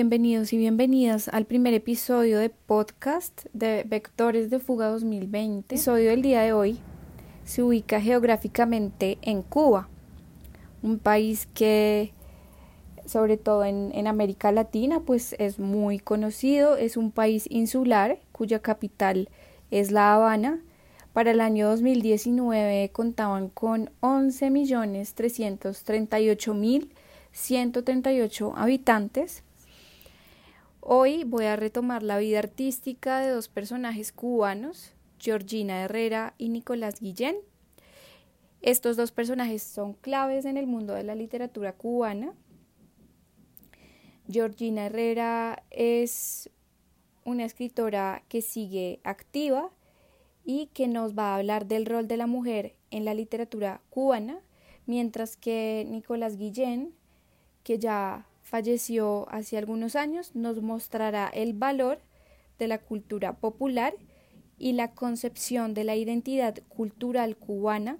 Bienvenidos y bienvenidas al primer episodio de podcast de Vectores de Fuga 2020. El episodio del día de hoy se ubica geográficamente en Cuba, un país que sobre todo en, América Latina pues es muy conocido, es un país insular cuya capital es La Habana. Para el año 2019 contaban con 11.338.000 138 habitantes. Hoy voy a retomar la vida artística de dos personajes cubanos, Georgina Herrera y Nicolás Guillén. Estos dos personajes son claves en el mundo de la literatura cubana. Georgina Herrera es una escritora que sigue activa y que nos va a hablar del rol de la mujer en la literatura cubana, mientras que Nicolás Guillén que ya falleció hace algunos años, nos mostrará el valor de la cultura popular y la concepción de la identidad cultural cubana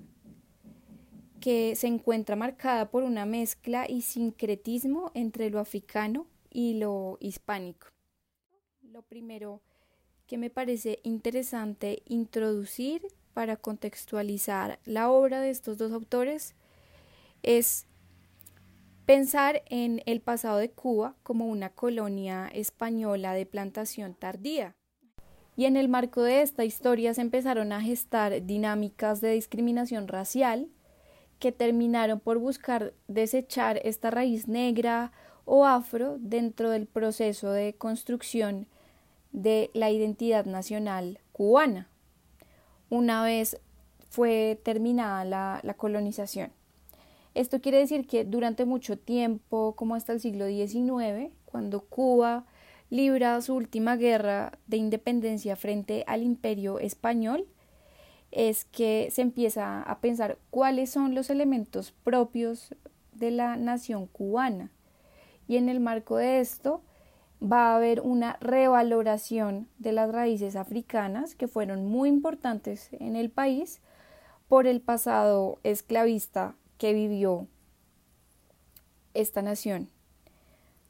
que se encuentra marcada por una mezcla y sincretismo entre lo africano y lo hispánico. Lo primero que me parece interesante introducir para contextualizar la obra de estos dos autores es pensar en el pasado de Cuba como una colonia española de plantación tardía. Y en el marco de esta historia se empezaron a gestar dinámicas de discriminación racial que terminaron por buscar desechar esta raíz negra o afro dentro del proceso de construcción de la identidad nacional cubana, una vez fue terminada la, la colonización. Esto quiere decir que durante mucho tiempo, como hasta el siglo XIX, cuando Cuba libra su última guerra de independencia frente al imperio español, es que se empieza a pensar cuáles son los elementos propios de la nación cubana. Y en el marco de esto va a haber una revaloración de las raíces africanas que fueron muy importantes en el país por el pasado esclavista que vivió esta nación,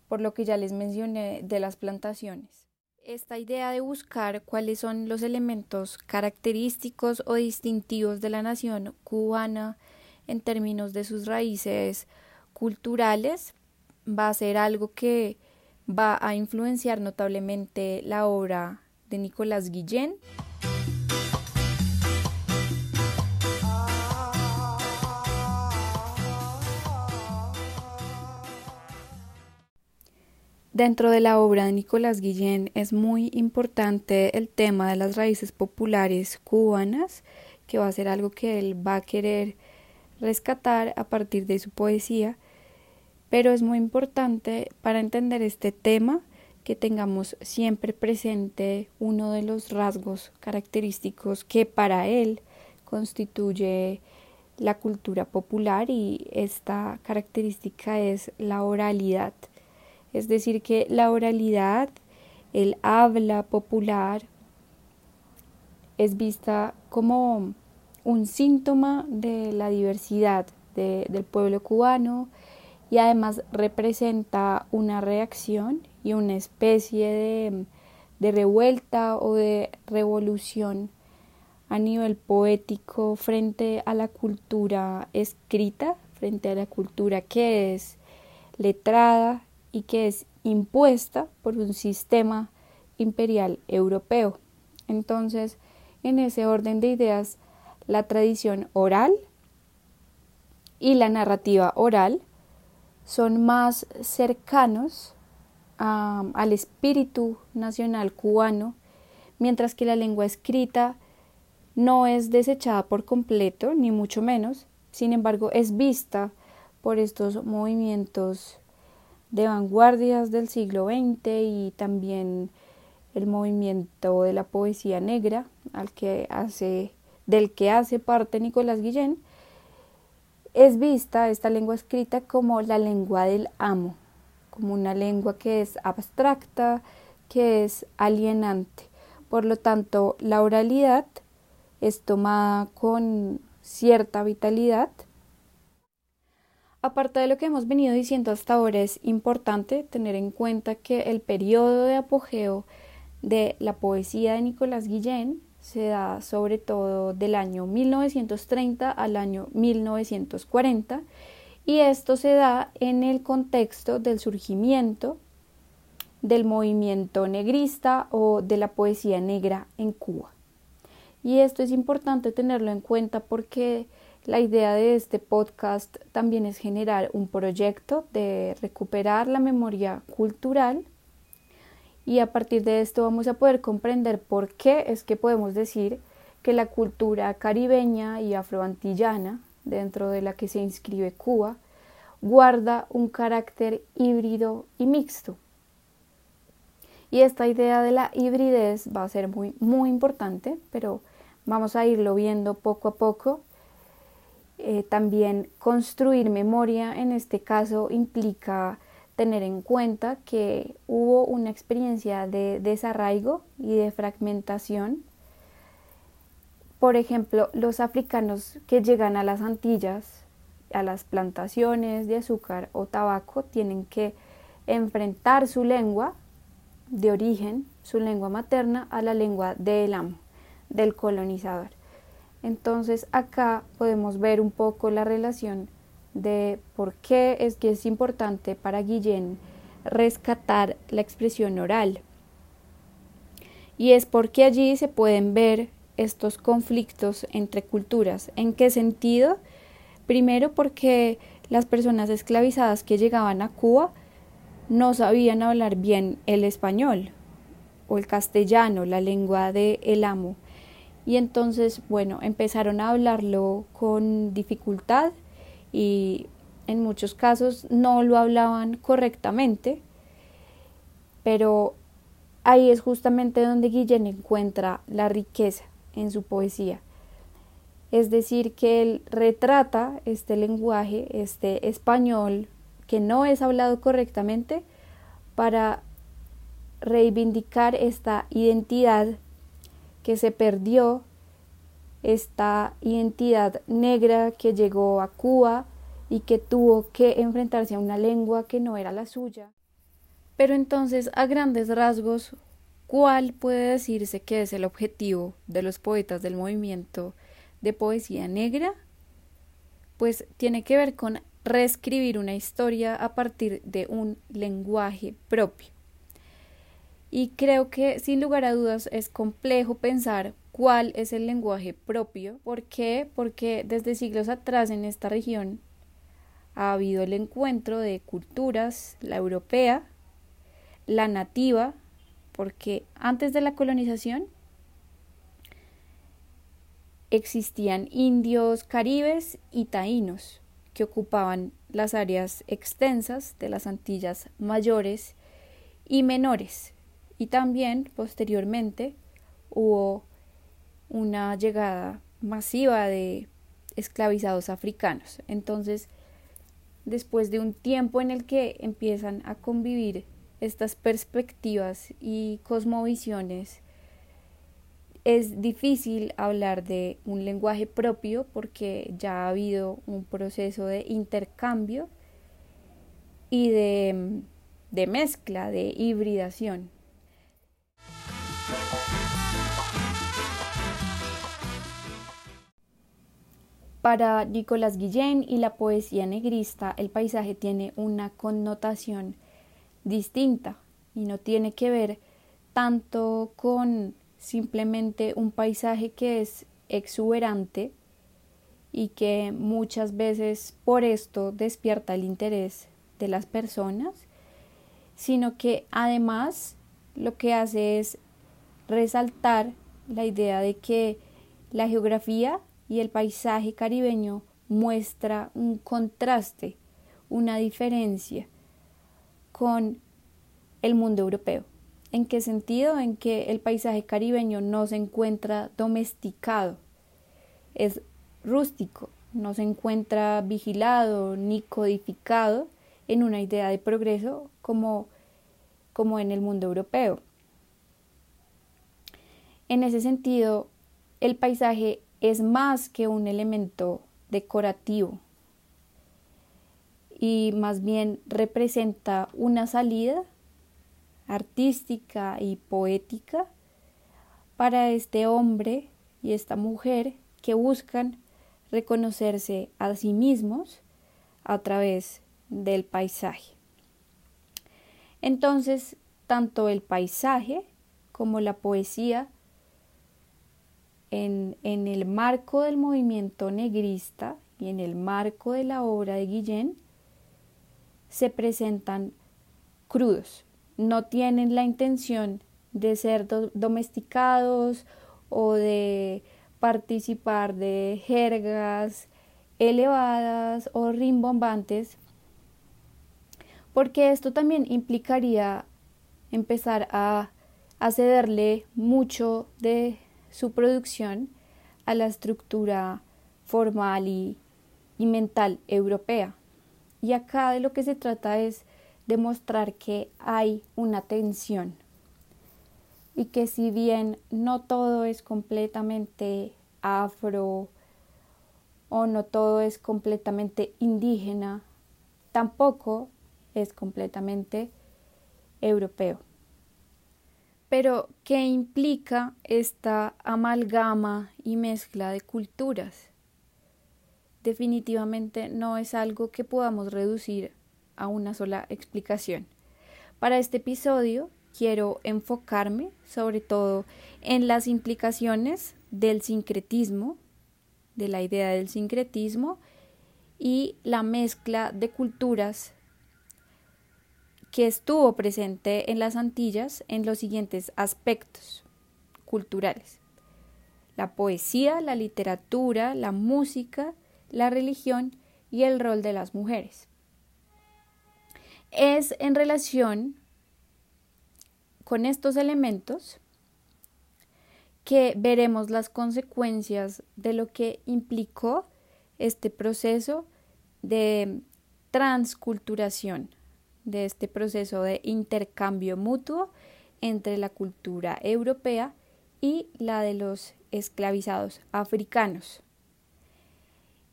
por lo que ya les mencioné de las plantaciones. Esta idea de buscar cuáles son los elementos característicos o distintivos de la nación cubana en términos de sus raíces culturales va a ser algo que va a influenciar notablemente la obra de Nicolás Guillén. Dentro de la obra de Nicolás Guillén es muy importante el tema de las raíces populares cubanas, que va a ser algo que él va a querer rescatar a partir de su poesía, pero es muy importante para entender este tema que tengamos siempre presente uno de los rasgos característicos que para él constituye la cultura popular y esta característica es la oralidad. Es decir, que la oralidad, el habla popular, es vista como un síntoma de la diversidad del pueblo cubano y además representa una reacción y una especie de, de revuelta o de revolución a nivel poético frente a la cultura escrita, frente a la cultura que es letrada, y que es impuesta por un sistema imperial europeo. Entonces, en ese orden de ideas, la tradición oral y la narrativa oral son más cercanos al espíritu nacional cubano, mientras que la lengua escrita no es desechada por completo, ni mucho menos, sin embargo es vista por estos movimientos de vanguardias del siglo XX y también el movimiento de la poesía negra al que hace, del que hace parte Nicolás Guillén, es vista esta lengua escrita como la lengua del amo, como una lengua que es abstracta, que es alienante. Por lo tanto, la oralidad es tomada con cierta vitalidad Aparte de lo que hemos venido diciendo hasta ahora, es importante tener en cuenta que el periodo de apogeo de la poesía de Nicolás Guillén se da sobre todo del año 1930 al año 1940 y esto se da en el contexto del surgimiento del movimiento negrista o de la poesía negra en Cuba. Y esto es importante tenerlo en cuenta porque la idea de este podcast también es generar un proyecto de recuperar la memoria cultural y a partir de esto vamos a poder comprender por qué es que podemos decir que la cultura caribeña y afroantillana, dentro de la que se inscribe Cuba, guarda un carácter híbrido y mixto. Y esta idea de la hibridez va a ser muy, muy importante, pero vamos a irlo viendo poco a poco. Eh, también construir memoria en este caso implica tener en cuenta que hubo una experiencia de desarraigo y de fragmentación. Por ejemplo, los africanos que llegan a las Antillas, a las plantaciones de azúcar o tabaco, tienen que enfrentar su lengua de origen, su lengua materna, a la lengua del amo, del colonizador. Entonces acá podemos ver un poco la relación de por qué es que es importante para Guillén rescatar la expresión oral. Y es porque allí se pueden ver estos conflictos entre culturas. ¿En qué sentido? Primero porque las personas esclavizadas que llegaban a Cuba no sabían hablar bien el español o el castellano, la lengua de el amo. Y entonces, bueno, empezaron a hablarlo con dificultad y en muchos casos no lo hablaban correctamente, pero ahí es justamente donde Guillén encuentra la riqueza en su poesía. Es decir, que él retrata este lenguaje, este español que no es hablado correctamente para reivindicar esta identidad que se perdió, esta identidad negra que llegó a Cuba y que tuvo que enfrentarse a una lengua que no era la suya. Pero entonces, a grandes rasgos, ¿cuál puede decirse que es el objetivo de los poetas del movimiento de poesía negra? Pues tiene que ver con reescribir una historia a partir de un lenguaje propio. Y creo que sin lugar a dudas es complejo pensar cuál es el lenguaje propio. ¿Por qué? Porque desde siglos atrás en esta región ha habido el encuentro de culturas, la europea, la nativa, porque antes de la colonización existían indios caribes y taínos que ocupaban las áreas extensas de las Antillas mayores y menores. Y también posteriormente hubo una llegada masiva de esclavizados africanos. Entonces, después de un tiempo en el que empiezan a convivir estas perspectivas y cosmovisiones es difícil hablar de un lenguaje propio porque ya ha habido un proceso de intercambio y de, de mezcla, de hibridación. Para Nicolás Guillén y la poesía negrista, el paisaje tiene una connotación distinta y no tiene que ver tanto con simplemente un paisaje que es exuberante y que muchas veces por esto despierta el interés de las personas, sino que además lo que hace es resaltar la idea de que la geografía y el paisaje caribeño muestra un contraste, una diferencia con el mundo europeo. ¿En qué sentido? En que el paisaje caribeño no se encuentra domesticado, es rústico, no se encuentra vigilado ni codificado en una idea de progreso como, como en el mundo europeo. En ese sentido, el paisaje es más que un elemento decorativo. y más bien representa una salida artística y poética para este hombre y esta mujer que buscan reconocerse a sí mismos a través del paisaje. Entonces, tanto el paisaje como la poesía en, en, el marco del movimiento negrista y en el marco de la obra de Guillén se presentan crudos, no tienen la intención de ser domesticados o de participar de jergas elevadas o rimbombantes, porque esto también implicaría empezar a, cederle mucho de su producción a la estructura formal y, y mental europea. Y acá de lo que se trata es demostrar que hay una tensión y que si bien no todo es completamente afro o no todo es completamente indígena, tampoco es completamente europeo. Pero, ¿qué implica esta amalgama y mezcla de culturas? Definitivamente no es algo que podamos reducir a una sola explicación. Para este episodio quiero enfocarme sobre todo en las implicaciones del sincretismo, de la idea del sincretismo y la mezcla de culturas que estuvo presente en las Antillas en los siguientes aspectos culturales. La poesía, la literatura, la música, la religión y el rol de las mujeres. Es en relación con estos elementos que veremos las consecuencias de lo que implicó este proceso de transculturación, de este proceso de intercambio mutuo entre la cultura europea y la de los esclavizados africanos.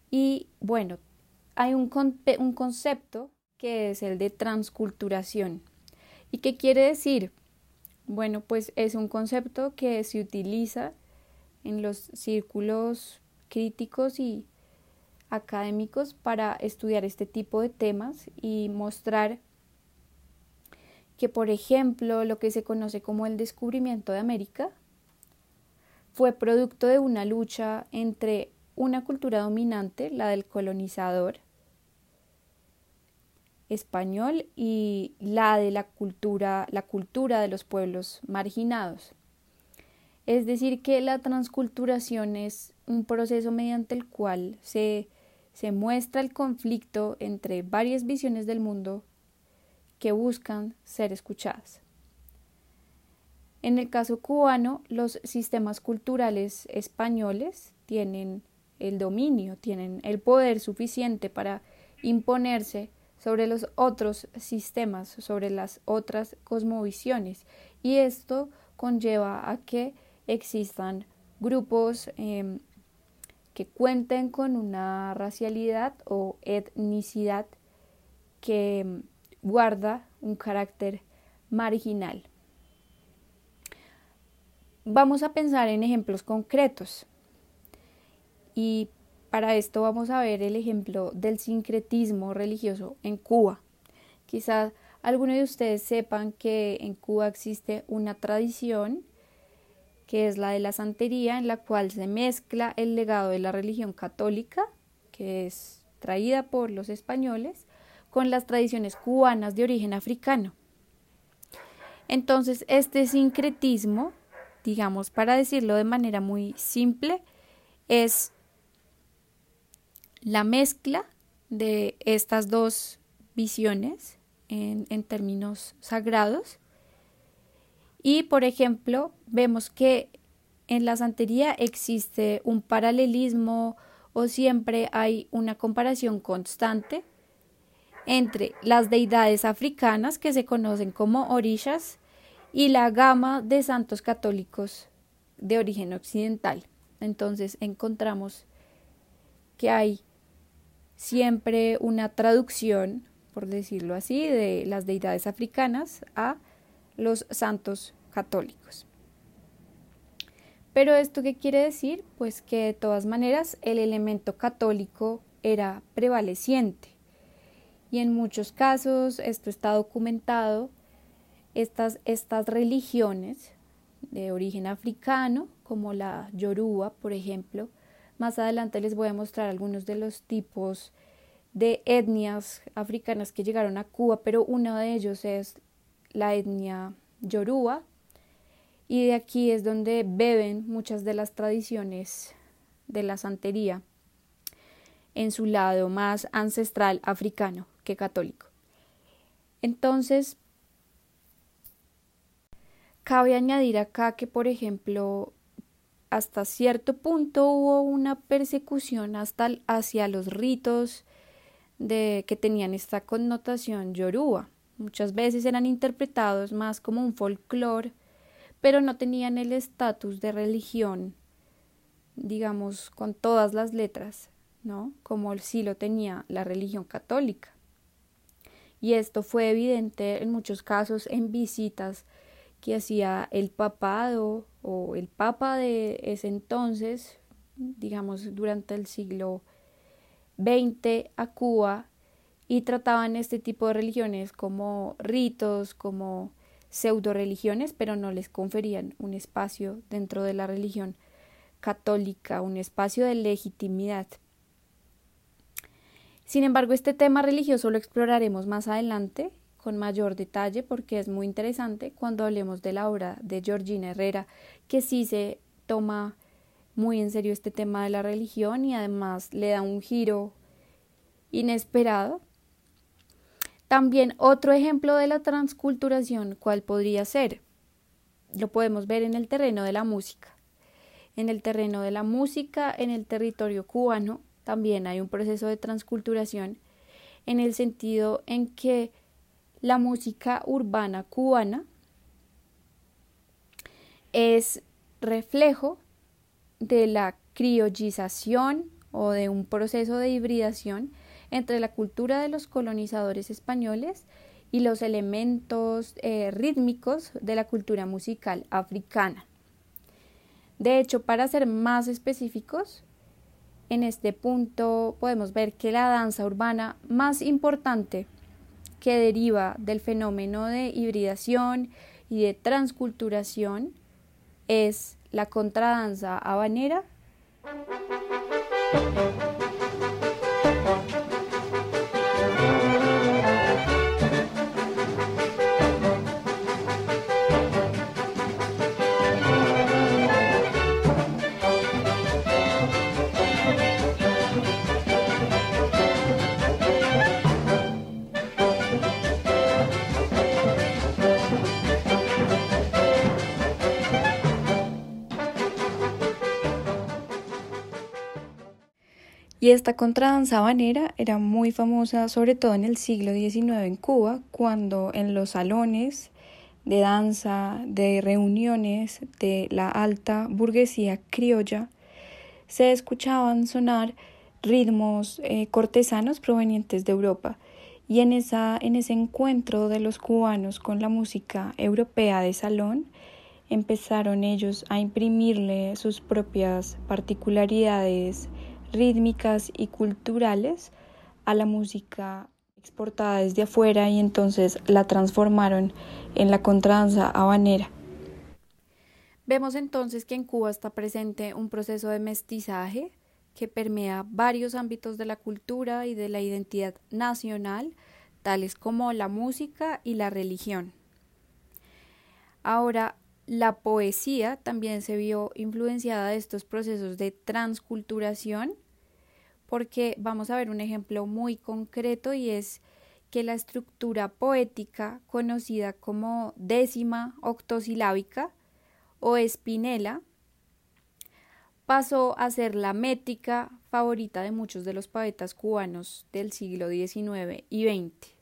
Y bueno, hay un, un concepto que es el de transculturación. ¿Y qué quiere decir? Bueno, pues es un concepto que se utiliza en los círculos críticos y académicos para estudiar este tipo de temas y mostrar que, por ejemplo, lo que se conoce como el descubrimiento de América fue producto de una lucha entre una cultura dominante, la del colonizador, español y la de la cultura, la cultura de los pueblos marginados. Es decir, que la transculturación es un proceso mediante el cual se, se muestra el conflicto entre varias visiones del mundo que buscan ser escuchadas. En el caso cubano, los sistemas culturales españoles tienen el dominio, tienen el poder suficiente para imponerse sobre los otros sistemas, sobre las otras cosmovisiones. Y esto conlleva a que existan grupos em, que cuenten con una racialidad o etnicidad que em, guarda un carácter marginal. Vamos a pensar en ejemplos concretos y para esto vamos a ver el ejemplo del sincretismo religioso en Cuba. Quizás algunos de ustedes sepan que en Cuba existe una tradición que es la de la santería, en la cual se mezcla el legado de la religión católica, que es traída por los españoles, con las tradiciones cubanas de origen africano. Entonces, este sincretismo, digamos, para decirlo de manera muy simple, es la mezcla de estas dos visiones en, términos sagrados. Y, por ejemplo, vemos que en la santería existe un paralelismo o siempre hay una comparación constante entre las deidades africanas que se conocen como orishas y la gama de santos católicos de origen occidental. Entonces encontramos que hay siempre una traducción, por decirlo así, de las deidades africanas a los santos católicos. Pero esto qué quiere decir? Pues que de todas maneras el elemento católico era prevaleciente. Y en muchos casos esto está documentado, estas, estas religiones de origen africano, como la yoruba, por ejemplo, más adelante les voy a mostrar algunos de los tipos de etnias africanas que llegaron a Cuba, pero uno de ellos es la etnia yoruba, y de aquí es donde beben muchas de las tradiciones de la santería en su lado más ancestral africano que católico. Entonces, cabe añadir acá que, por ejemplo, hasta cierto punto hubo una persecución hasta hacia los ritos de que tenían esta connotación yoruba. Muchas veces eran interpretados más como un folclore, pero no tenían el estatus de religión, digamos, con todas las letras, ¿no? Como sí lo tenía la religión católica. Y esto fue evidente en muchos casos en visitas que hacía el papado o el papa de ese entonces, digamos durante el siglo XX a Cuba y trataban este tipo de religiones como ritos, como pseudo religiones, pero no les conferían un espacio dentro de la religión católica, un espacio de legitimidad. Sin embargo, este tema religioso lo exploraremos más adelante con mayor detalle porque es muy interesante cuando hablemos de la obra de Georgina Herrera, que sí se toma muy en serio este tema de la religión y además le da un giro inesperado. También otro ejemplo de la transculturación, ¿cuál podría ser? Lo podemos ver en el terreno de la música. En el terreno de la música, en el territorio cubano, también hay un proceso de transculturación en el sentido en que la música urbana cubana es reflejo de la criollización o de un proceso de hibridación entre la cultura de los colonizadores españoles y los elementos eh, rítmicos de la cultura musical africana. De hecho, para ser más específicos, en este punto podemos ver que la danza urbana más importante que deriva del fenómeno de hibridación y de transculturación es la contradanza habanera. Y esta contradanza habanera era muy famosa, sobre todo en el siglo XIX en Cuba, cuando en los salones de danza, de reuniones de la alta burguesía criolla, se escuchaban sonar ritmos eh, cortesanos provenientes de Europa. Y en, esa, en ese encuentro de los cubanos con la música europea de salón, empezaron ellos a imprimirle sus propias particularidades rítmicas y culturales a la música exportada desde afuera y entonces la transformaron en la contradanza habanera. Vemos entonces que en Cuba está presente un proceso de mestizaje que permea varios ámbitos de la cultura y de la identidad nacional, tales como la música y la religión. Ahora, la poesía también se vio influenciada de estos procesos de transculturación, porque vamos a ver un ejemplo muy concreto y es que la estructura poética conocida como décima octosilábica o espinela pasó a ser la métrica favorita de muchos de los poetas cubanos del siglo XIX y XX.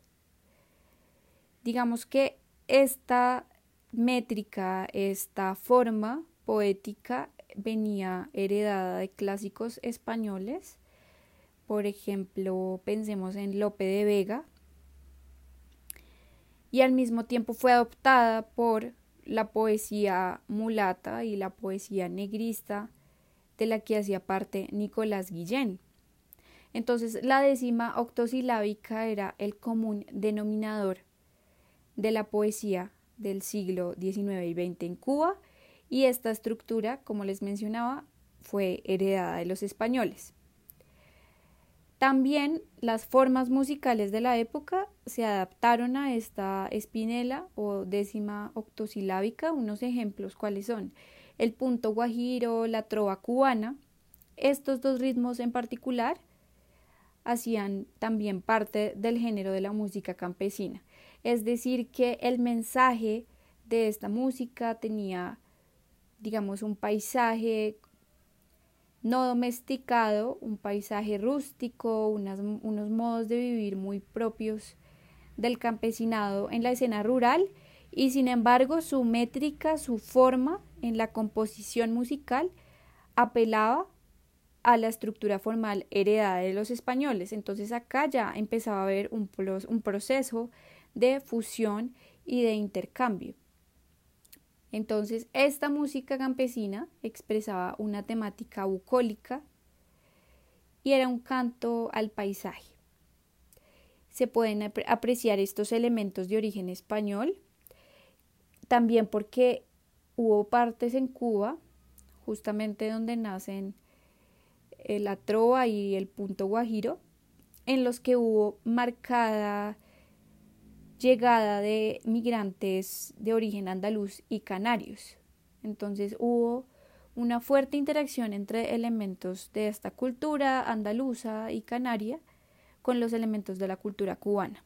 Digamos que esta métrica, esta forma poética venía heredada de clásicos españoles, por ejemplo, pensemos en Lope de Vega, y al mismo tiempo fue adoptada por la poesía mulata y la poesía negrista de la que hacía parte Nicolás Guillén. Entonces, la décima octosilábica era el común denominador de la poesía del siglo XIX y XX en Cuba y esta estructura, como les mencionaba, fue heredada de los españoles. También las formas musicales de la época se adaptaron a esta espinela o décima octosilábica. Unos ejemplos cuáles son el punto guajiro, la trova cubana. Estos dos ritmos en particular hacían también parte del género de la música campesina. Es decir, que el mensaje de esta música tenía, digamos, un paisaje no domesticado, un paisaje rústico, unos modos de vivir muy propios del campesinado en la escena rural y sin embargo su métrica, su forma en la composición musical apelaba a la estructura formal heredada de los españoles. Entonces acá ya empezaba a haber un, un proceso de fusión y de intercambio. Entonces esta música campesina expresaba una temática bucólica y era un canto al paisaje. Se pueden apreciar estos elementos de origen español, también porque hubo partes en Cuba, justamente donde nacen eh, la trova y el punto guajiro, en los que hubo marcada llegada de migrantes de origen andaluz y canarios. Entonces hubo una fuerte interacción entre elementos de esta cultura andaluza y canaria con los elementos de la cultura cubana.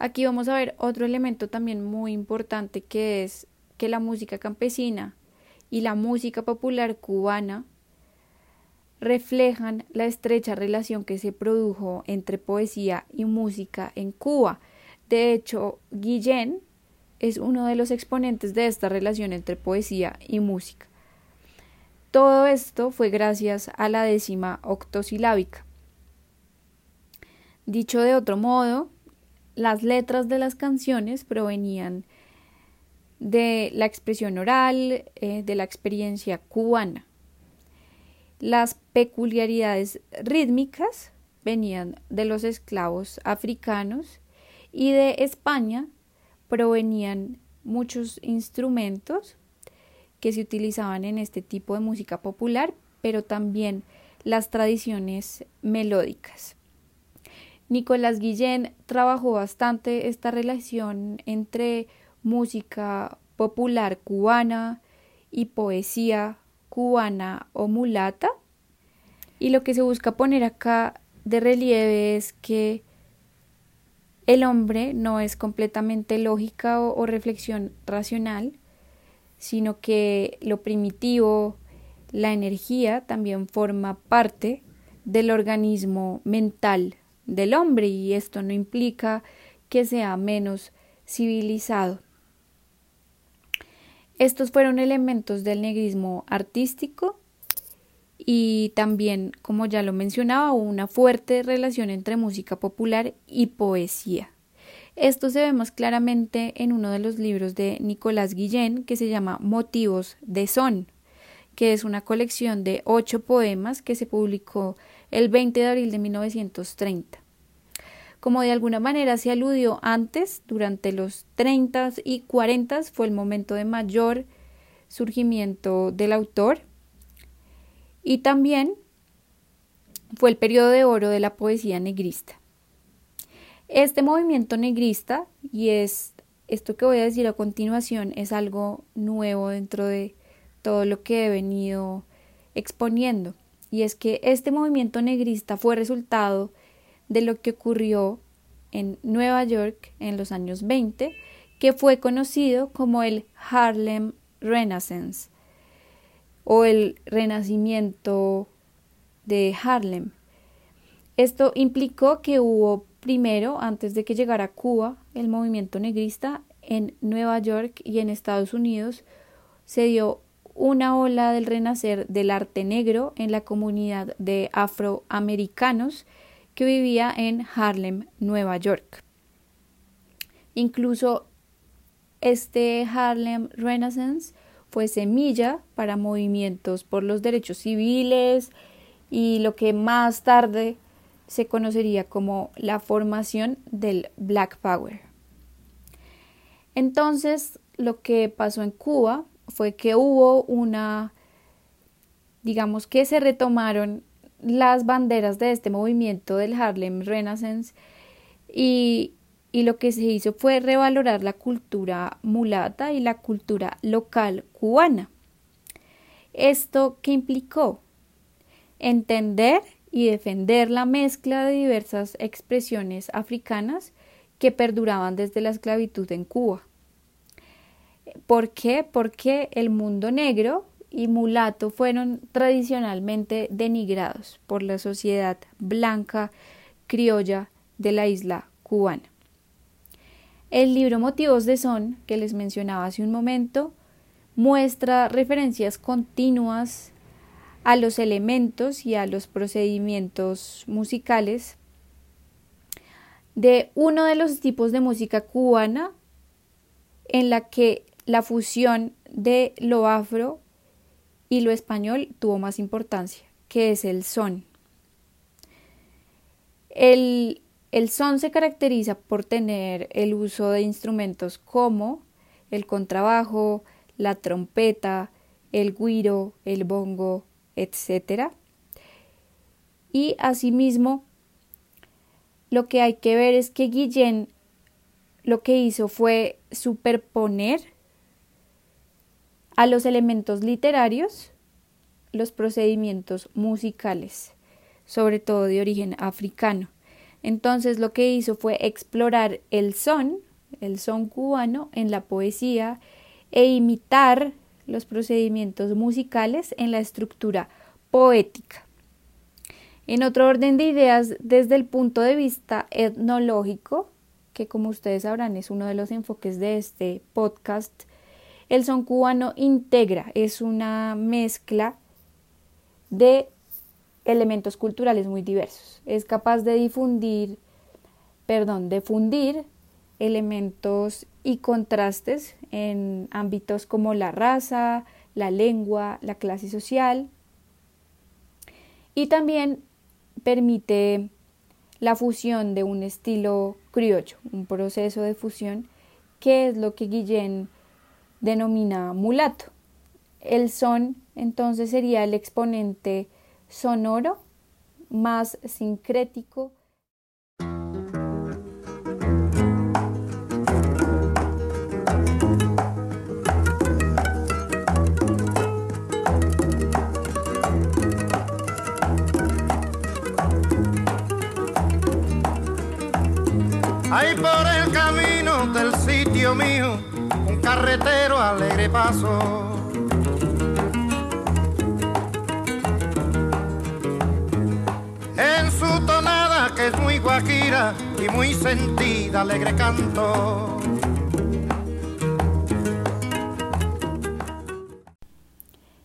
Aquí vamos a ver otro elemento también muy importante que es que la música campesina y la música popular cubana reflejan la estrecha relación que se produjo entre poesía y música en Cuba. De hecho, Guillén es uno de los exponentes de esta relación entre poesía y música. Todo esto fue gracias a la décima octosilábica. Dicho de otro modo, las letras de las canciones provenían de la expresión oral, eh, de la experiencia cubana. Las peculiaridades rítmicas venían de los esclavos africanos y de España provenían muchos instrumentos que se utilizaban en este tipo de música popular, pero también las tradiciones melódicas. Nicolás Guillén trabajó bastante esta relación entre música popular cubana y poesía cubana o mulata. Y lo que se busca poner acá de relieve es que el hombre no es completamente lógica o, reflexión racional, sino que lo primitivo, la energía, también forma parte del organismo mental del hombre y esto no implica que sea menos civilizado. Estos fueron elementos del negrismo artístico y también, como ya lo mencionaba, una fuerte relación entre música popular y poesía. Esto se ve más claramente en uno de los libros de Nicolás Guillén que se llama Motivos de Son, que es una colección de ocho poemas que se publicó el 20 de abril de 1930. Como de alguna manera se aludió antes, durante los 30 y 40 fue el momento de mayor surgimiento del autor, y también fue el periodo de oro de la poesía negrista. Este movimiento negrista, y es esto que voy a decir a continuación es algo nuevo dentro de todo lo que he venido exponiendo. Y es que este movimiento negrista fue resultado de lo que ocurrió en Nueva York en los años 20, que fue conocido como el Harlem Renaissance o el Renacimiento de Harlem. Esto implicó que hubo primero, antes de que llegara a Cuba, el movimiento negrista en Nueva York y en Estados Unidos se dio una ola del renacer del arte negro en la comunidad de afroamericanos que vivía en Harlem, Nueva York. Incluso este Harlem Renaissance fue semilla para movimientos por los derechos civiles y lo que más tarde se conocería como la formación del Black Power. Entonces, lo que pasó en Cuba fue que hubo una, digamos que se retomaron las banderas de este movimiento del Harlem Renaissance y, y lo que se hizo fue revalorar la cultura mulata y la cultura local cubana. ¿Esto qué implicó? Entender y defender la mezcla de diversas expresiones africanas que perduraban desde la esclavitud en Cuba. ¿Por qué? Porque el mundo negro y mulato fueron tradicionalmente denigrados por la sociedad blanca criolla de la isla cubana. El libro Motivos de Son, que les mencionaba hace un momento, muestra referencias continuas a los elementos y a los procedimientos musicales de uno de los tipos de música cubana en la que la fusión de lo afro y lo español tuvo más importancia, que es el son. El, el son se caracteriza por tener el uso de instrumentos como el contrabajo, la trompeta, el guiro, el bongo, etc. Y asimismo, lo que hay que ver es que Guillén lo que hizo fue superponer a los elementos literarios los procedimientos musicales, sobre todo de origen africano. Entonces lo que hizo fue explorar el son, el son cubano, en la poesía e imitar los procedimientos musicales en la estructura poética. En otro orden de ideas, desde el punto de vista etnológico, que como ustedes sabrán es uno de los enfoques de este podcast, el son cubano integra, es una mezcla de elementos culturales muy diversos. Es capaz de difundir, perdón, de fundir elementos y contrastes en ámbitos como la raza, la lengua, la clase social y también permite la fusión de un estilo criollo, un proceso de fusión que es lo que Guillén denomina mulato. El son entonces sería el exponente sonoro más sincrético. Ahí por el camino del sitio mío carretero alegre paso. Y.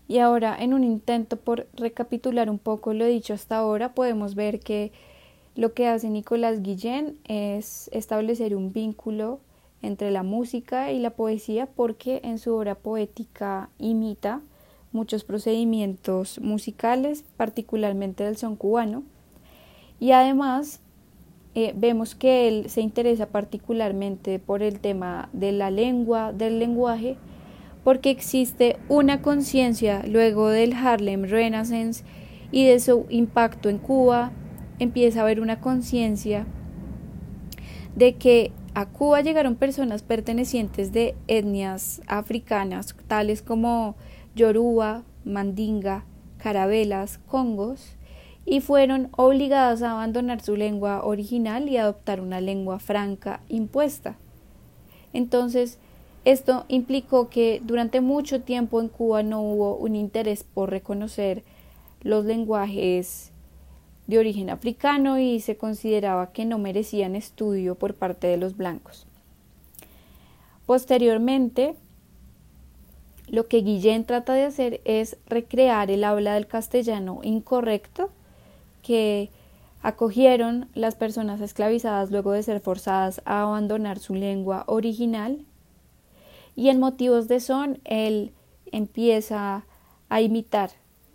Y ahora, en un intento por recapitular un poco lo dicho hasta ahora, podemos ver que lo que hace Nicolás Guillén es establecer un vínculo entre la música y la poesía porque en su obra poética imita muchos procedimientos musicales, particularmente del son cubano, y además eh, vemos que él se interesa particularmente por el tema de la lengua, del lenguaje, porque existe una conciencia luego del Harlem Renaissance y de su impacto en Cuba, empieza a haber una conciencia de que A Cuba llegaron personas pertenecientes de etnias africanas, tales como Yoruba, Mandinga, Carabelas, Congos, y fueron obligadas a abandonar su lengua original y adoptar una lengua franca impuesta. Entonces, esto implicó que durante mucho tiempo en Cuba no hubo un interés por reconocer los lenguajes de origen africano y se consideraba que no merecían estudio por parte de los blancos. Posteriormente, lo que Guillén trata de hacer es recrear el habla del castellano incorrecto que acogieron las personas esclavizadas luego de ser forzadas a abandonar su lengua original y en motivos de son él empieza a imitar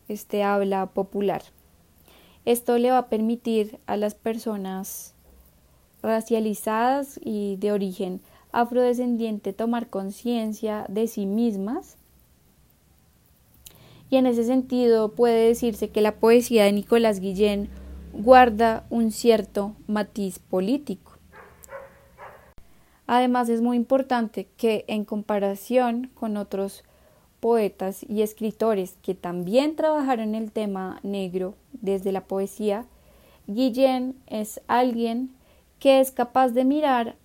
este habla popular. Esto le va a permitir a las personas racializadas y de origen afrodescendiente tomar conciencia de sí mismas. Y en ese sentido puede decirse que la poesía de Nicolás Guillén guarda un cierto matiz político. Además es muy importante que en comparación con otros poetas y escritores que también trabajaron el tema negro desde la poesía, Guillén es alguien que es capaz de mirar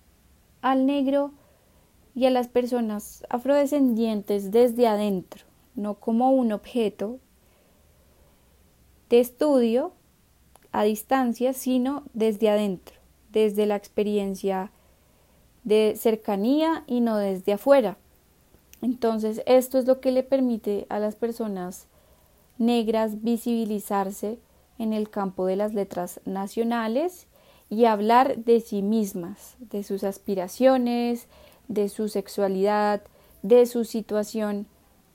al negro y a las personas afrodescendientes desde adentro, no como un objeto de estudio a distancia, sino desde adentro, desde la experiencia de cercanía y no desde afuera. Entonces, esto es lo que le permite a las personas negras visibilizarse en el campo de las letras nacionales y hablar de sí mismas, de sus aspiraciones, de su sexualidad, de su situación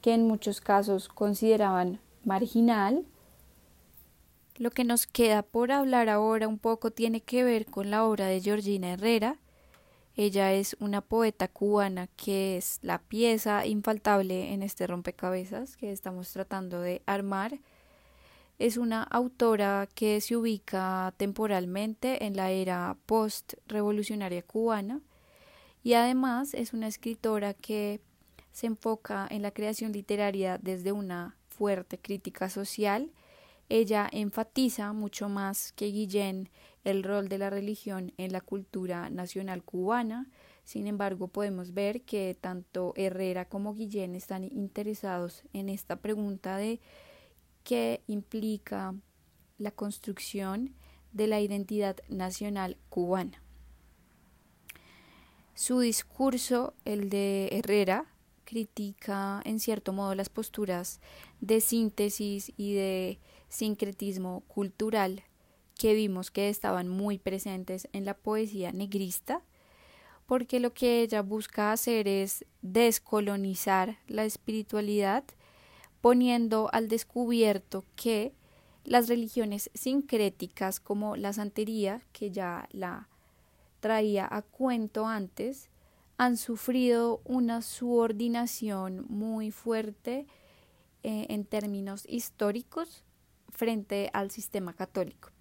que en muchos casos consideraban marginal. Lo que nos queda por hablar ahora un poco tiene que ver con la obra de Georgina Herrera, ella es una poeta cubana que es la pieza infaltable en este rompecabezas que estamos tratando de armar. Es una autora que se ubica temporalmente en la era post-revolucionaria cubana y además es una escritora que se enfoca en la creación literaria desde una fuerte crítica social. Ella enfatiza mucho más que Guillén el rol de la religión en la cultura nacional cubana. Sin embargo, podemos ver que tanto Herrera como Guillén están interesados en esta pregunta de qué implica la construcción de la identidad nacional cubana. Su discurso, el de Herrera, critica en cierto modo las posturas de síntesis y de sincretismo cultural que vimos que estaban muy presentes en la poesía negrista, porque lo que ella busca hacer es descolonizar la espiritualidad, poniendo al descubierto que las religiones sincréticas como la santería, que ya la traía a cuento antes, han sufrido una subordinación muy fuerte eh, en términos históricos frente al sistema católico.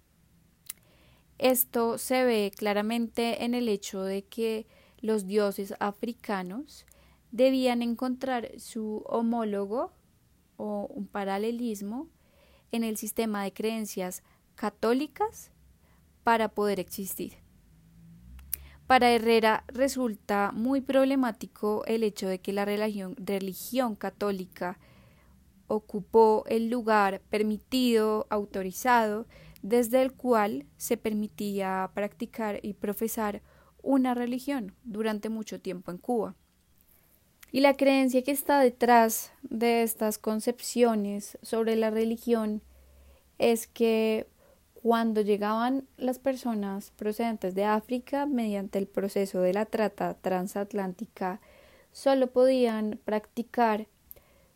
Esto se ve claramente en el hecho de que los dioses africanos debían encontrar su homólogo o un paralelismo en el sistema de creencias católicas para poder existir. Para Herrera resulta muy problemático el hecho de que la religión, religión católica ocupó el lugar permitido, autorizado, desde el cual se permitía practicar y profesar una religión durante mucho tiempo en Cuba. Y la creencia que está detrás de estas concepciones sobre la religión es que cuando llegaban las personas procedentes de África mediante el proceso de la trata transatlántica, solo podían practicar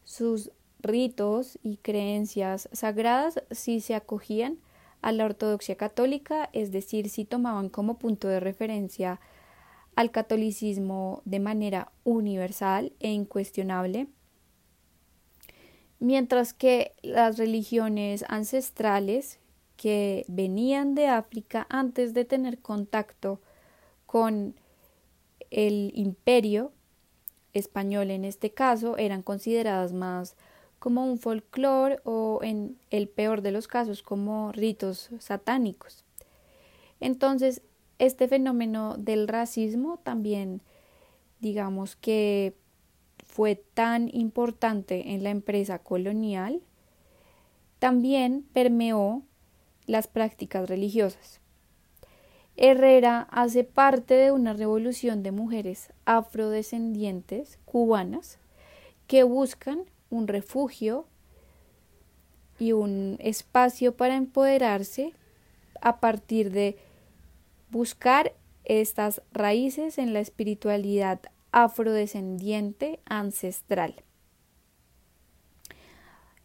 sus ritos y creencias sagradas si se acogían a la ortodoxia católica, es decir, si tomaban como punto de referencia al catolicismo de manera universal e incuestionable, mientras que las religiones ancestrales que venían de África antes de tener contacto con el imperio español en este caso eran consideradas más como un folclore o en el peor de los casos como ritos satánicos. Entonces, este fenómeno del racismo también digamos que fue tan importante en la empresa colonial, también permeó las prácticas religiosas. Herrera hace parte de una revolución de mujeres afrodescendientes cubanas que buscan un refugio y un espacio para empoderarse a partir de buscar estas raíces en la espiritualidad afrodescendiente ancestral.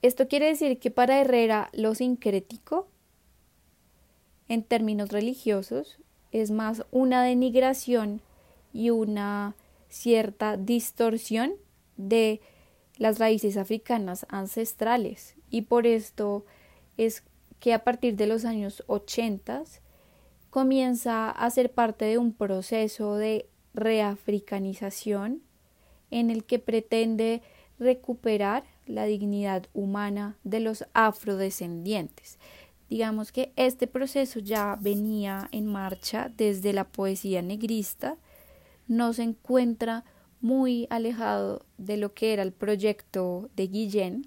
Esto quiere decir que para Herrera lo sincrético, en términos religiosos, es más una denigración y una cierta distorsión de las raíces africanas ancestrales. Y por esto es que a partir de los años 80 comienza a ser parte de un proceso de reafricanización en el que pretende recuperar la dignidad humana de los afrodescendientes. Digamos que este proceso ya venía en marcha desde la poesía negrista, no se encuentra muy alejado de lo que era el proyecto de Guillén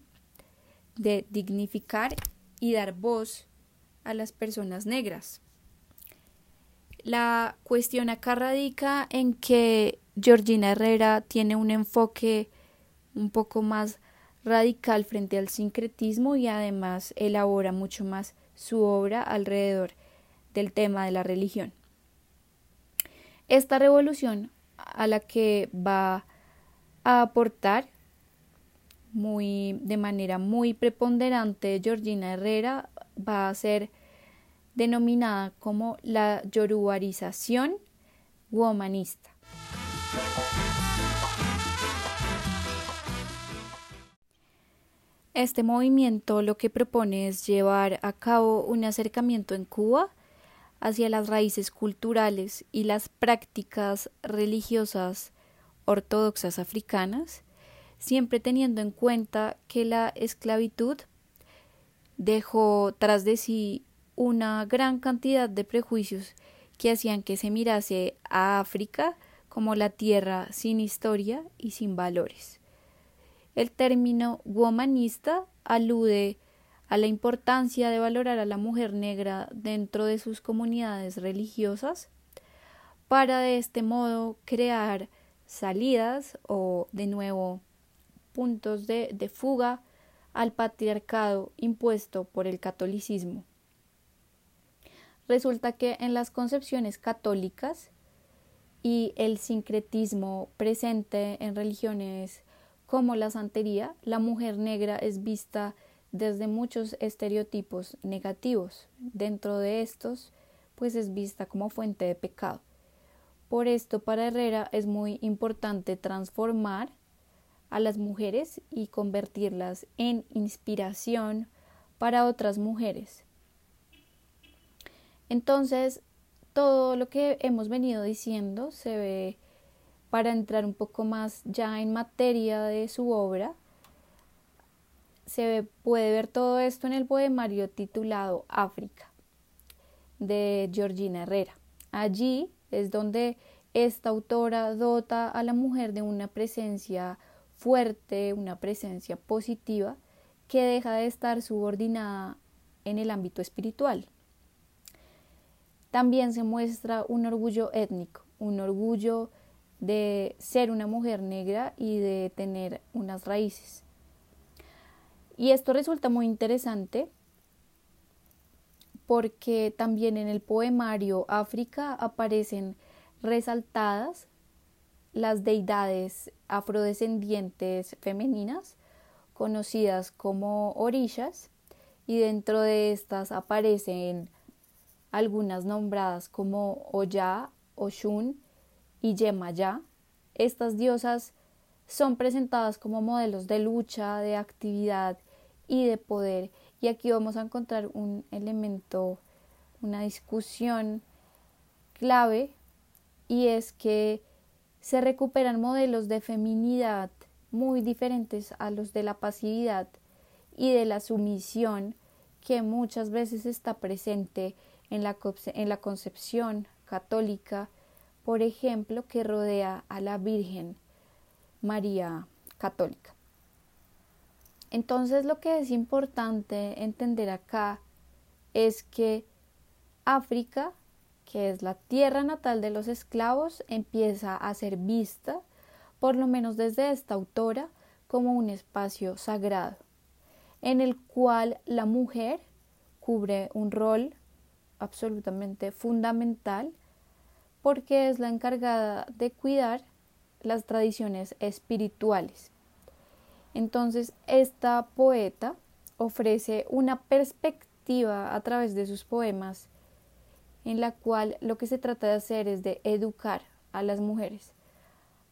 de dignificar y dar voz a las personas negras. La cuestión acá radica en que Georgina Herrera tiene un enfoque un poco más radical frente al sincretismo y además elabora mucho más su obra alrededor del tema de la religión. Esta revolución a la que va a aportar muy de manera muy preponderante Georgina Herrera va a ser denominada como la yorubarización womanista. Este movimiento lo que propone es llevar a cabo un acercamiento en Cuba hacia las raíces culturales y las prácticas religiosas ortodoxas africanas, siempre teniendo en cuenta que la esclavitud dejó tras de sí una gran cantidad de prejuicios que hacían que se mirase a África como la tierra sin historia y sin valores. El término womanista alude a la importancia de valorar a la mujer negra dentro de sus comunidades religiosas para de este modo crear salidas o de nuevo puntos de, de fuga al patriarcado impuesto por el catolicismo. Resulta que en las concepciones católicas y el sincretismo presente en religiones como la santería, la mujer negra es vista desde muchos estereotipos negativos. Dentro de estos, pues es vista como fuente de pecado. Por esto, para Herrera es muy importante transformar a las mujeres y convertirlas en inspiración para otras mujeres. Entonces, todo lo que hemos venido diciendo se ve para entrar un poco más ya en materia de su obra. Se puede ver todo esto en el poemario titulado África de Georgina Herrera. Allí es donde esta autora dota a la mujer de una presencia fuerte, una presencia positiva, que deja de estar subordinada en el ámbito espiritual también se muestra un orgullo étnico, un orgullo de ser una mujer negra y de tener unas raíces. Y esto resulta muy interesante porque también en el poemario África aparecen resaltadas las deidades afrodescendientes femeninas conocidas como orillas y dentro de estas aparecen algunas nombradas como Oya, Oshun y Yemaya. Estas diosas son presentadas como modelos de lucha, de actividad y de poder. Y aquí vamos a encontrar un elemento, una discusión clave, y es que se recuperan modelos de feminidad muy diferentes a los de la pasividad y de la sumisión que muchas veces está presente en la, en la concepción católica, por ejemplo, que rodea a la Virgen María Católica. Entonces lo que es importante entender acá es que África, que es la tierra natal de los esclavos, empieza a ser vista, por lo menos desde esta autora, como un espacio sagrado, en el cual la mujer cubre un rol absolutamente fundamental porque es la encargada de cuidar las tradiciones espirituales. Entonces, esta poeta ofrece una perspectiva a través de sus poemas en la cual lo que se trata de hacer es de educar a las mujeres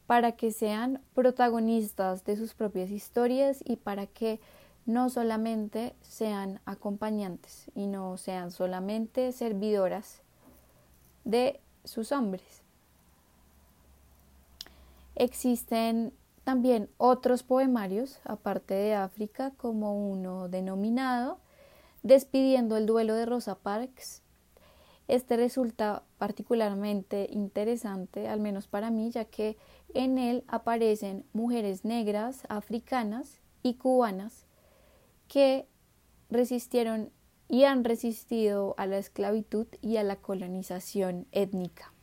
para que sean protagonistas de sus propias historias y para que no solamente sean acompañantes y no sean solamente servidoras de sus hombres. Existen también otros poemarios, aparte de África, como uno denominado Despidiendo el duelo de Rosa Parks. Este resulta particularmente interesante, al menos para mí, ya que en él aparecen mujeres negras, africanas y cubanas que resistieron y han resistido a la esclavitud y a la colonización étnica.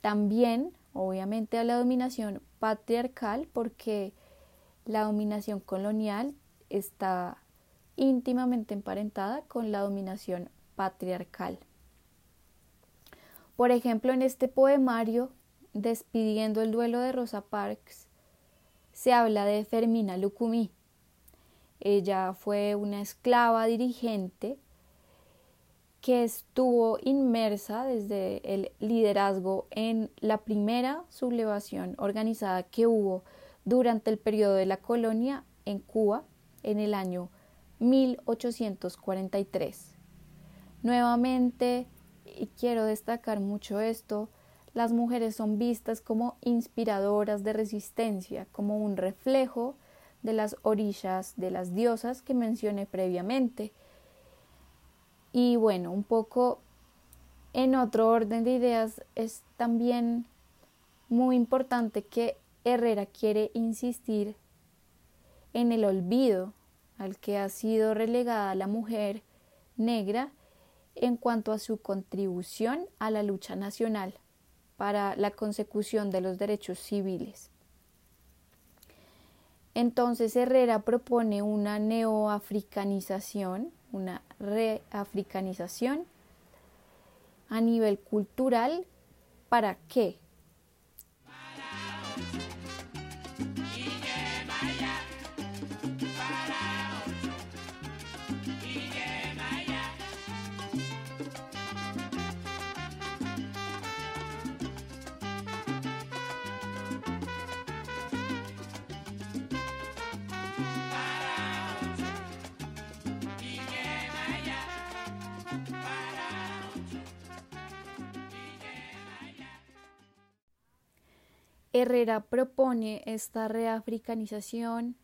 También, obviamente, a la dominación patriarcal, porque la dominación colonial está íntimamente emparentada con la dominación patriarcal. Por ejemplo, en este poemario, Despidiendo el duelo de Rosa Parks, se habla de Fermina Lucumí, ella fue una esclava dirigente que estuvo inmersa desde el liderazgo en la primera sublevación organizada que hubo durante el periodo de la colonia en Cuba en el año 1843. Nuevamente, y quiero destacar mucho esto, las mujeres son vistas como inspiradoras de resistencia, como un reflejo de las orillas de las diosas que mencioné previamente. Y bueno, un poco en otro orden de ideas es también muy importante que Herrera quiere insistir en el olvido al que ha sido relegada la mujer negra en cuanto a su contribución a la lucha nacional para la consecución de los derechos civiles. Entonces Herrera propone una neoafricanización, una reafricanización a nivel cultural. ¿Para qué? Herrera propone esta reafricanización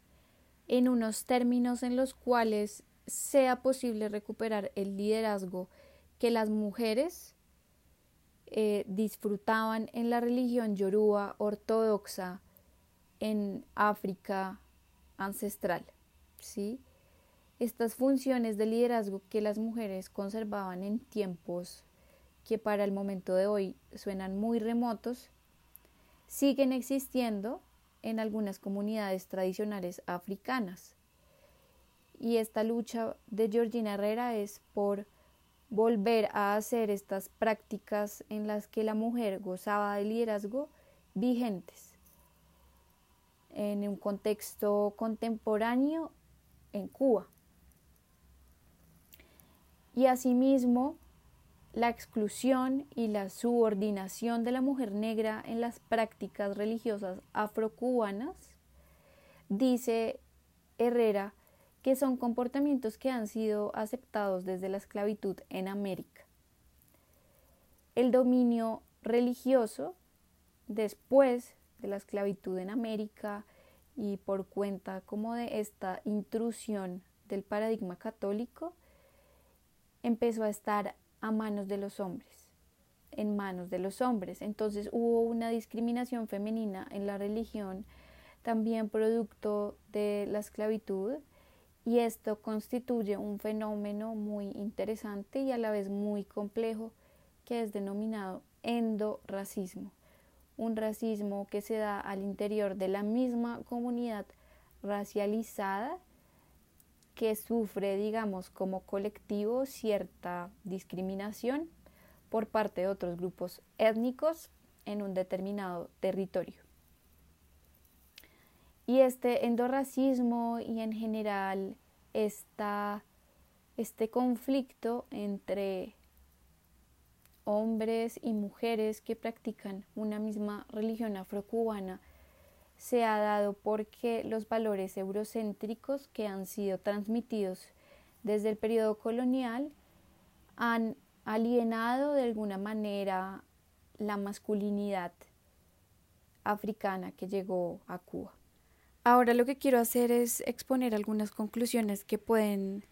en unos términos en los cuales sea posible recuperar el liderazgo que las mujeres eh, disfrutaban en la religión yoruba ortodoxa en África ancestral. ¿sí? Estas funciones de liderazgo que las mujeres conservaban en tiempos que para el momento de hoy suenan muy remotos, siguen existiendo en algunas comunidades tradicionales africanas. Y esta lucha de Georgina Herrera es por volver a hacer estas prácticas en las que la mujer gozaba de liderazgo vigentes en un contexto contemporáneo en Cuba. Y asimismo, la exclusión y la subordinación de la mujer negra en las prácticas religiosas afrocubanas, dice Herrera que son comportamientos que han sido aceptados desde la esclavitud en América. El dominio religioso después de la esclavitud en América y por cuenta como de esta intrusión del paradigma católico, empezó a estar a manos de los hombres, en manos de los hombres. Entonces hubo una discriminación femenina en la religión, también producto de la esclavitud, y esto constituye un fenómeno muy interesante y a la vez muy complejo que es denominado endorracismo, un racismo que se da al interior de la misma comunidad racializada que sufre, digamos, como colectivo cierta discriminación por parte de otros grupos étnicos en un determinado territorio. Y este endorracismo y en general este conflicto entre hombres y mujeres que practican una misma religión afrocubana se ha dado porque los valores eurocéntricos que han sido transmitidos desde el periodo colonial han alienado de alguna manera la masculinidad africana que llegó a Cuba. Ahora lo que quiero hacer es exponer algunas conclusiones que pueden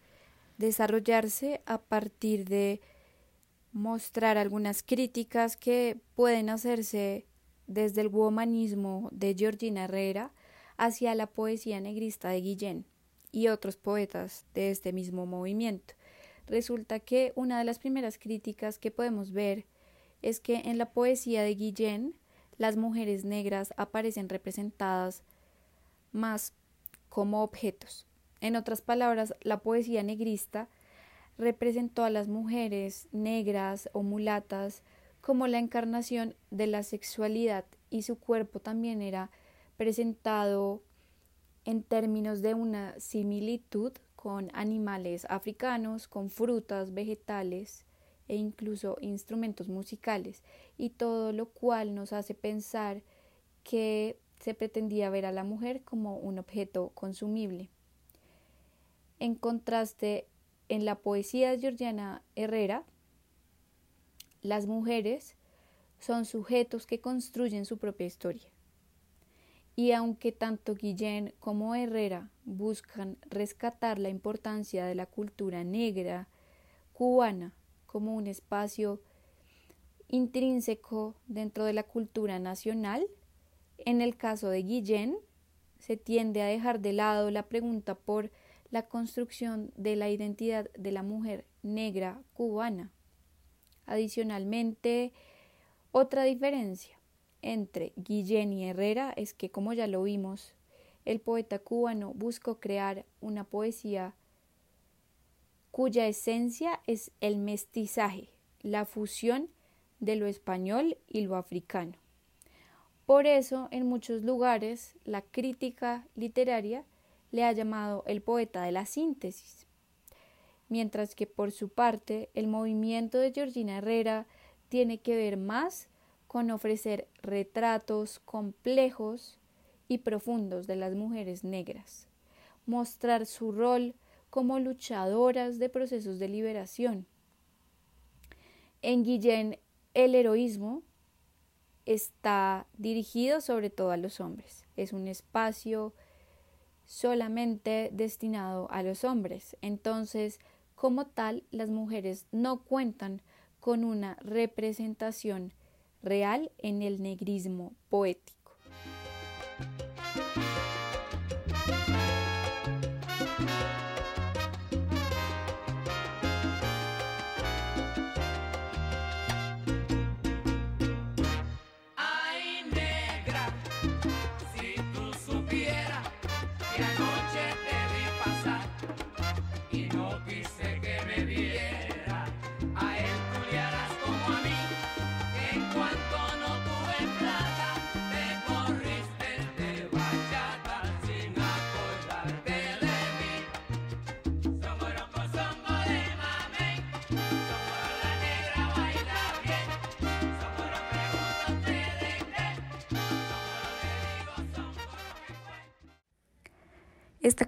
desarrollarse a partir de mostrar algunas críticas que pueden hacerse desde el womanismo de Georgina Herrera hacia la poesía negrista de Guillén y otros poetas de este mismo movimiento. Resulta que una de las primeras críticas que podemos ver es que en la poesía de Guillén las mujeres negras aparecen representadas más como objetos. En otras palabras, la poesía negrista representó a las mujeres negras o mulatas como la encarnación de la sexualidad y su cuerpo también era presentado en términos de una similitud con animales africanos, con frutas, vegetales e incluso instrumentos musicales, y todo lo cual nos hace pensar que se pretendía ver a la mujer como un objeto consumible. En contraste, en la poesía de Georgiana Herrera, las mujeres son sujetos que construyen su propia historia. Y aunque tanto Guillén como Herrera buscan rescatar la importancia de la cultura negra cubana como un espacio intrínseco dentro de la cultura nacional, en el caso de Guillén se tiende a dejar de lado la pregunta por la construcción de la identidad de la mujer negra cubana. Adicionalmente, otra diferencia entre Guillén y Herrera es que, como ya lo vimos, el poeta cubano buscó crear una poesía cuya esencia es el mestizaje, la fusión de lo español y lo africano. Por eso, en muchos lugares, la crítica literaria le ha llamado el poeta de la síntesis, mientras que por su parte el movimiento de Georgina Herrera tiene que ver más con ofrecer retratos complejos y profundos de las mujeres negras, mostrar su rol como luchadoras de procesos de liberación. En Guillén el heroísmo está dirigido sobre todo a los hombres. Es un espacio solamente destinado a los hombres. Entonces, como tal, las mujeres no cuentan con una representación real en el negrismo poético.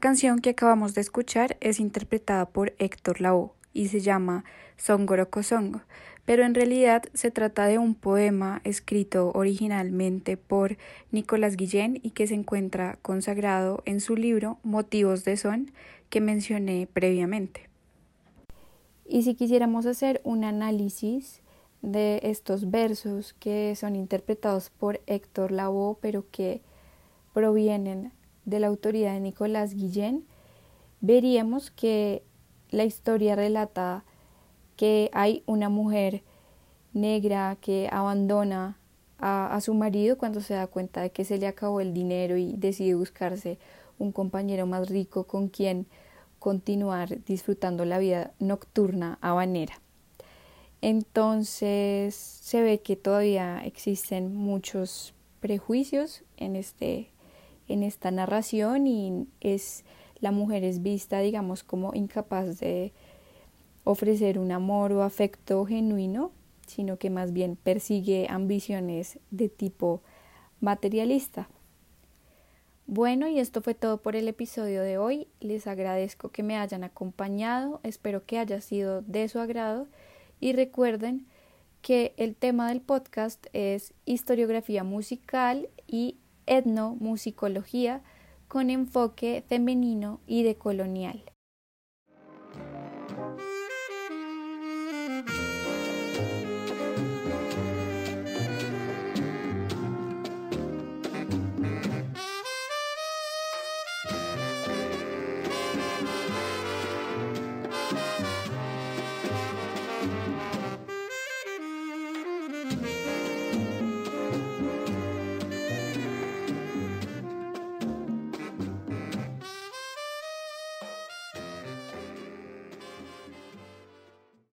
Canción que acabamos de escuchar es interpretada por Héctor Lavoe y se llama Songoro Songo, pero en realidad se trata de un poema escrito originalmente por Nicolás Guillén y que se encuentra consagrado en su libro Motivos de Son que mencioné previamente. Y si quisiéramos hacer un análisis de estos versos que son interpretados por Héctor Lavoe, pero que provienen de la autoridad de Nicolás Guillén, veríamos que la historia relata que hay una mujer negra que abandona a, a, su marido cuando se da cuenta de que se le acabó el dinero y decide buscarse un compañero más rico con quien continuar disfrutando la vida nocturna habanera. Entonces se ve que todavía existen muchos prejuicios en, este, en esta narración y es la mujer es vista, digamos, como incapaz de ofrecer un amor o afecto genuino, sino que más bien persigue ambiciones de tipo materialista. Bueno, y esto fue todo por el episodio de hoy. Les agradezco que me hayan acompañado, espero que haya sido de su agrado y recuerden que el tema del podcast es historiografía musical y etnomusicología con enfoque femenino y decolonial.